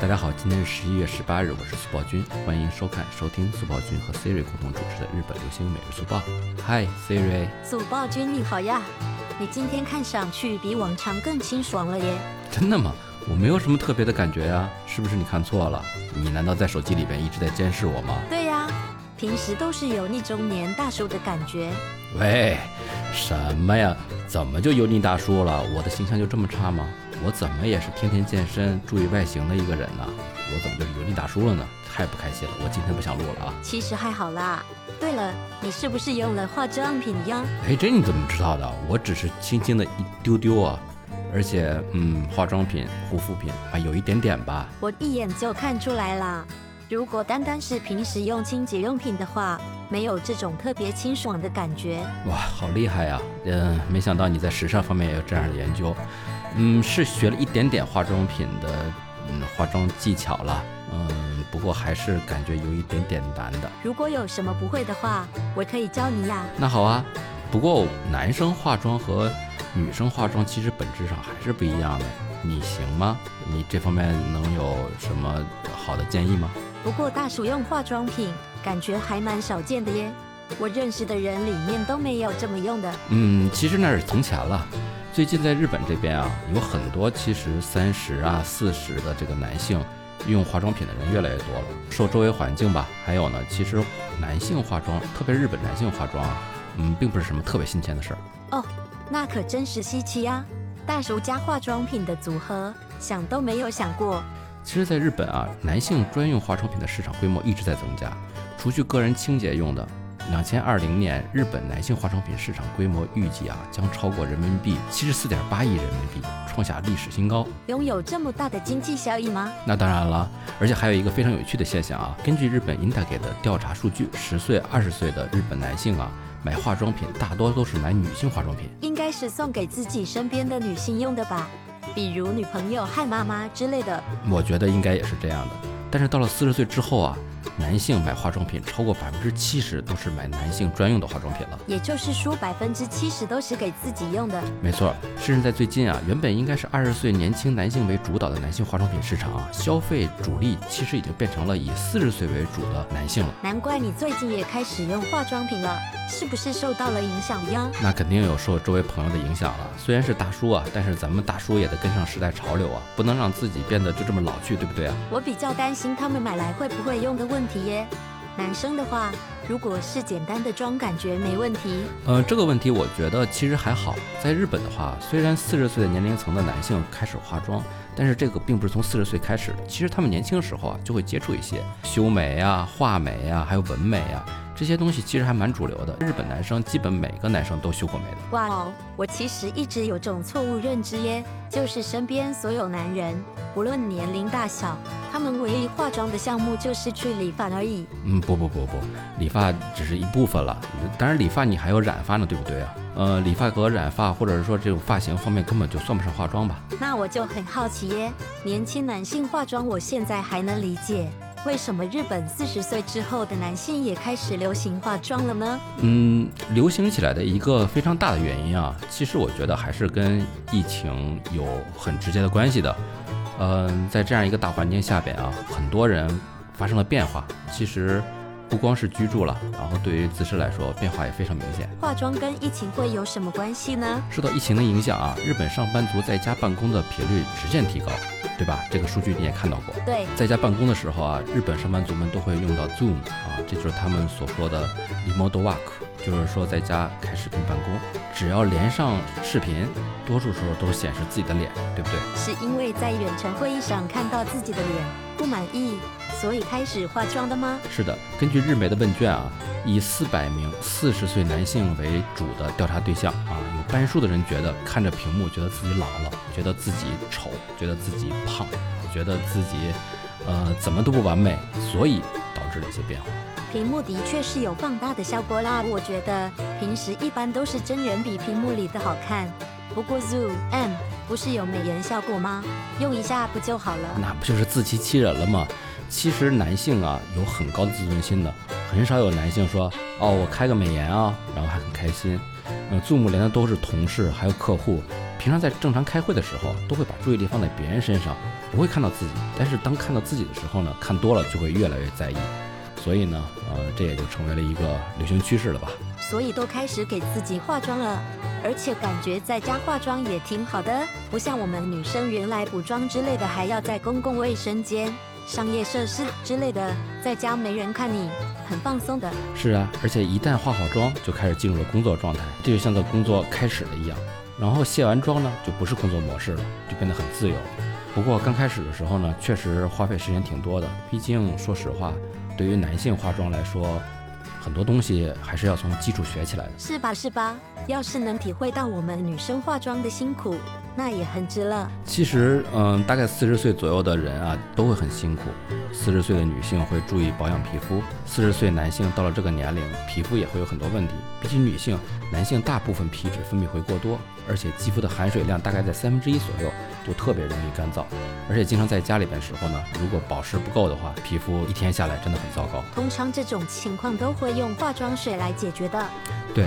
大家好，今天是十一月十八日，我是速报君，欢迎收看、收听速报君和 Siri 共同主持的日本流行每日速报。嗨，Siri，速报君你好呀，你今天看上去比往常更清爽了耶。真的吗？我没有什么特别的感觉呀，是不是你看错了？你难道在手机里边一直在监视我吗？对呀，平时都是油腻中年大叔的感觉。喂，什么呀？怎么就油腻大叔了？我的形象就这么差吗？我怎么也是天天健身、注意外形的一个人呢？我怎么就是油腻大叔了呢？太不开心了！我今天不想录了啊！其实还好啦。对了，你是不是用了化妆品呀？哎，这你怎么知道的？我只是轻轻的一丢丢啊，而且嗯，化妆品、护肤品啊，有一点点吧。我一眼就看出来了。如果单单是平时用清洁用品的话，没有这种特别清爽的感觉。哇，好厉害呀！嗯，没想到你在时尚方面也有这样的研究。嗯，是学了一点点化妆品的嗯化妆技巧了。嗯，不过还是感觉有一点点难的。如果有什么不会的话，我可以教你呀。那好啊。不过男生化妆和女生化妆其实本质上还是不一样的。你行吗？你这方面能有什么好的建议吗？不过大叔用化妆品，感觉还蛮少见的耶。我认识的人里面都没有这么用的。嗯，其实那是从前了。最近在日本这边啊，有很多其实三十啊、四十的这个男性用化妆品的人越来越多了。受周围环境吧，还有呢，其实男性化妆，特别日本男性化妆啊，嗯，并不是什么特别新鲜的事儿。哦，那可真是稀奇呀！大叔加化妆品的组合，想都没有想过。其实，在日本啊，男性专用化妆品的市场规模一直在增加。除去个人清洁用的，两千二零年日本男性化妆品市场规模预计啊将超过人民币七十四点八亿人民币，创下历史新高。拥有这么大的经济效益吗？那当然了，而且还有一个非常有趣的现象啊，根据日本 INTA 给的调查数据，十岁、二十岁的日本男性啊，买化妆品大多都是买女性化妆品，应该是送给自己身边的女性用的吧。比如女朋友、害妈妈之类的，我觉得应该也是这样的。但是到了四十岁之后啊。男性买化妆品超过百分之七十都是买男性专用的化妆品了，也就是说百分之七十都是给自己用的。没错，甚至在最近啊，原本应该是二十岁年轻男性为主导的男性化妆品市场啊，消费主力其实已经变成了以四十岁为主的男性了。难怪你最近也开始用化妆品了，是不是受到了影响呀？那肯定有受周围朋友的影响了。虽然是大叔啊，但是咱们大叔也得跟上时代潮流啊，不能让自己变得就这么老去，对不对啊？我比较担心他们买来会不会用的问题耶。男生的话，如果是简单的妆，感觉没问题。呃，这个问题我觉得其实还好。在日本的话，虽然四十岁的年龄层的男性开始化妆，但是这个并不是从四十岁开始。其实他们年轻的时候啊，就会接触一些修眉啊、画眉啊，还有纹眉啊。这些东西其实还蛮主流的，日本男生基本每个男生都修过眉的。哇哦，我其实一直有种错误认知耶，就是身边所有男人，不论年龄大小，他们唯一化妆的项目就是去理发而已。嗯，不不不不，理发只是一部分了，当然理发你还有染发呢，对不对啊？呃，理发和染发或者是说这种发型方面根本就算不上化妆吧？那我就很好奇耶，年轻男性化妆，我现在还能理解。为什么日本四十岁之后的男性也开始流行化妆了呢？嗯，流行起来的一个非常大的原因啊，其实我觉得还是跟疫情有很直接的关系的。嗯，在这样一个大环境下边啊，很多人发生了变化。其实。不光是居住了，然后对于自身来说变化也非常明显。化妆跟疫情会有什么关系呢？受到疫情的影响啊，日本上班族在家办公的频率直线提高，对吧？这个数据你也看到过。对，在家办公的时候啊，日本上班族们都会用到 Zoom 啊，这就是他们所说的 remote work。就是说，在家开视频办公，只要连上视频，多数时候都显示自己的脸，对不对？是因为在远程会议上看到自己的脸不满意，所以开始化妆的吗？是的，根据日媒的问卷啊，以四百名四十岁男性为主的调查对象啊，有半数的人觉得看着屏幕觉得自己老了，觉得自己丑，觉得自己胖，觉得自己呃怎么都不完美，所以导致了一些变化。屏幕的确是有放大的效果啦，我觉得平时一般都是真人比屏幕里的好看。不过 Zoom M 不是有美颜效果吗？用一下不就好了？那不就是自欺欺人了吗？其实男性啊有很高的自尊心的，很少有男性说哦我开个美颜啊，然后还很开心。嗯，注目连的都是同事还有客户，平常在正常开会的时候都会把注意力放在别人身上，不会看到自己。但是当看到自己的时候呢，看多了就会越来越在意。所以呢，呃，这也就成为了一个流行趋势了吧。所以都开始给自己化妆了，而且感觉在家化妆也挺好的，不像我们女生原来补妆之类的还要在公共卫生间、商业设施之类的，在家没人看你，很放松的。是啊，而且一旦化好妆，就开始进入了工作状态，这就像在工作开始了一样。然后卸完妆呢，就不是工作模式了，就变得很自由。不过刚开始的时候呢，确实花费时间挺多的，毕竟说实话。对于男性化妆来说，很多东西还是要从基础学起来的，是吧？是吧？要是能体会到我们女生化妆的辛苦，那也很值了。其实，嗯，大概四十岁左右的人啊，都会很辛苦。四十岁的女性会注意保养皮肤，四十岁男性到了这个年龄，皮肤也会有很多问题。比起女性，男性大部分皮脂分泌会过多，而且肌肤的含水量大概在三分之一左右。就特别容易干燥，而且经常在家里边时候呢，如果保湿不够的话，皮肤一天下来真的很糟糕。通常这种情况都会用化妆水来解决的。对，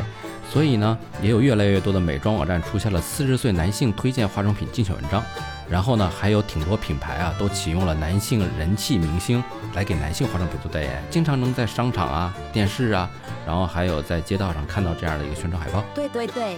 所以呢，也有越来越多的美妆网站出现了四十岁男性推荐化妆品竞选文章，然后呢，还有挺多品牌啊都启用了男性人气明星来给男性化妆品做代言，经常能在商场啊、电视啊，然后还有在街道上看到这样的一个宣传海报。对对对。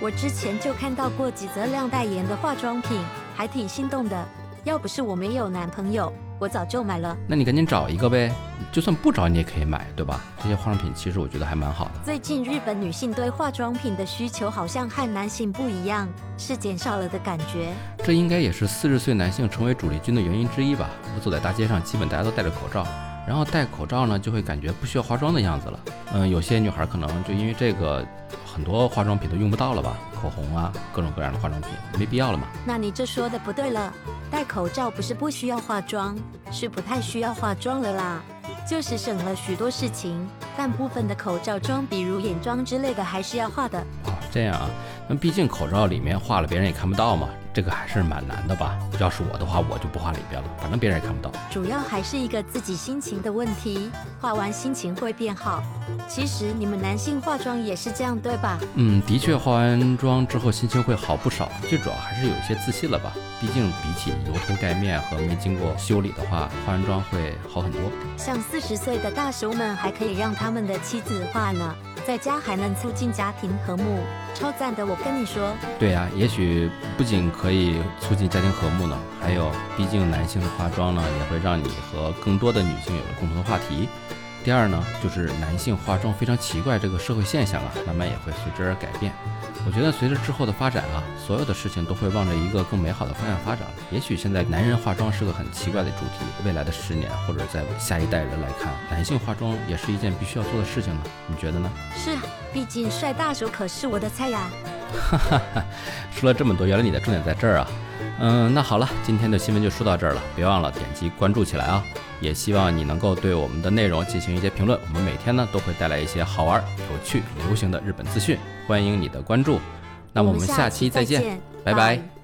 我之前就看到过几则亮代言的化妆品，还挺心动的。要不是我没有男朋友，我早就买了。那你赶紧找一个呗，就算不找你也可以买，对吧？这些化妆品其实我觉得还蛮好的。最近日本女性对化妆品的需求好像和男性不一样，是减少了的感觉。这应该也是四十岁男性成为主力军的原因之一吧？我走在大街上，基本大家都戴着口罩。然后戴口罩呢，就会感觉不需要化妆的样子了。嗯，有些女孩可能就因为这个，很多化妆品都用不到了吧？口红啊，各种各样的化妆品没必要了嘛。那你这说的不对了，戴口罩不是不需要化妆，是不太需要化妆了啦，就是省了许多事情。但部分的口罩妆，比如眼妆之类的，还是要化的。哦，这样啊，那毕竟口罩里面化了，别人也看不到嘛。这个还是蛮难的吧？要是我的话，我就不画里边了，反正别人也看不到。主要还是一个自己心情的问题，画完心情会变好。其实你们男性化妆也是这样，对吧？嗯，的确，化完妆之后心情会好不少。最主要还是有一些自信了吧？毕竟比起油头盖面和没经过修理的话，化完妆会好很多。像四十岁的大叔们还可以让他们的妻子画呢。在家还能促进家庭和睦，超赞的！我跟你说，对呀，也许不仅可以促进家庭和睦呢，还有，毕竟男性的化妆呢，也会让你和更多的女性有了共同的话题。第二呢，就是男性化妆非常奇怪这个社会现象啊，慢慢也会随之而改变。我觉得随着之后的发展啊，所有的事情都会往着一个更美好的方向发展了。也许现在男人化妆是个很奇怪的主题，未来的十年或者在下一代人来看，男性化妆也是一件必须要做的事情呢。你觉得呢？是，毕竟帅大叔可是我的菜呀。哈哈哈，说了这么多，原来你的重点在这儿啊。嗯，那好了，今天的新闻就说到这儿了，别忘了点击关注起来啊。也希望你能够对我们的内容进行一些评论，我们每天呢都会带来一些好玩、有趣、流行的日本资讯，欢迎你的关注。那我们下期再见，拜拜。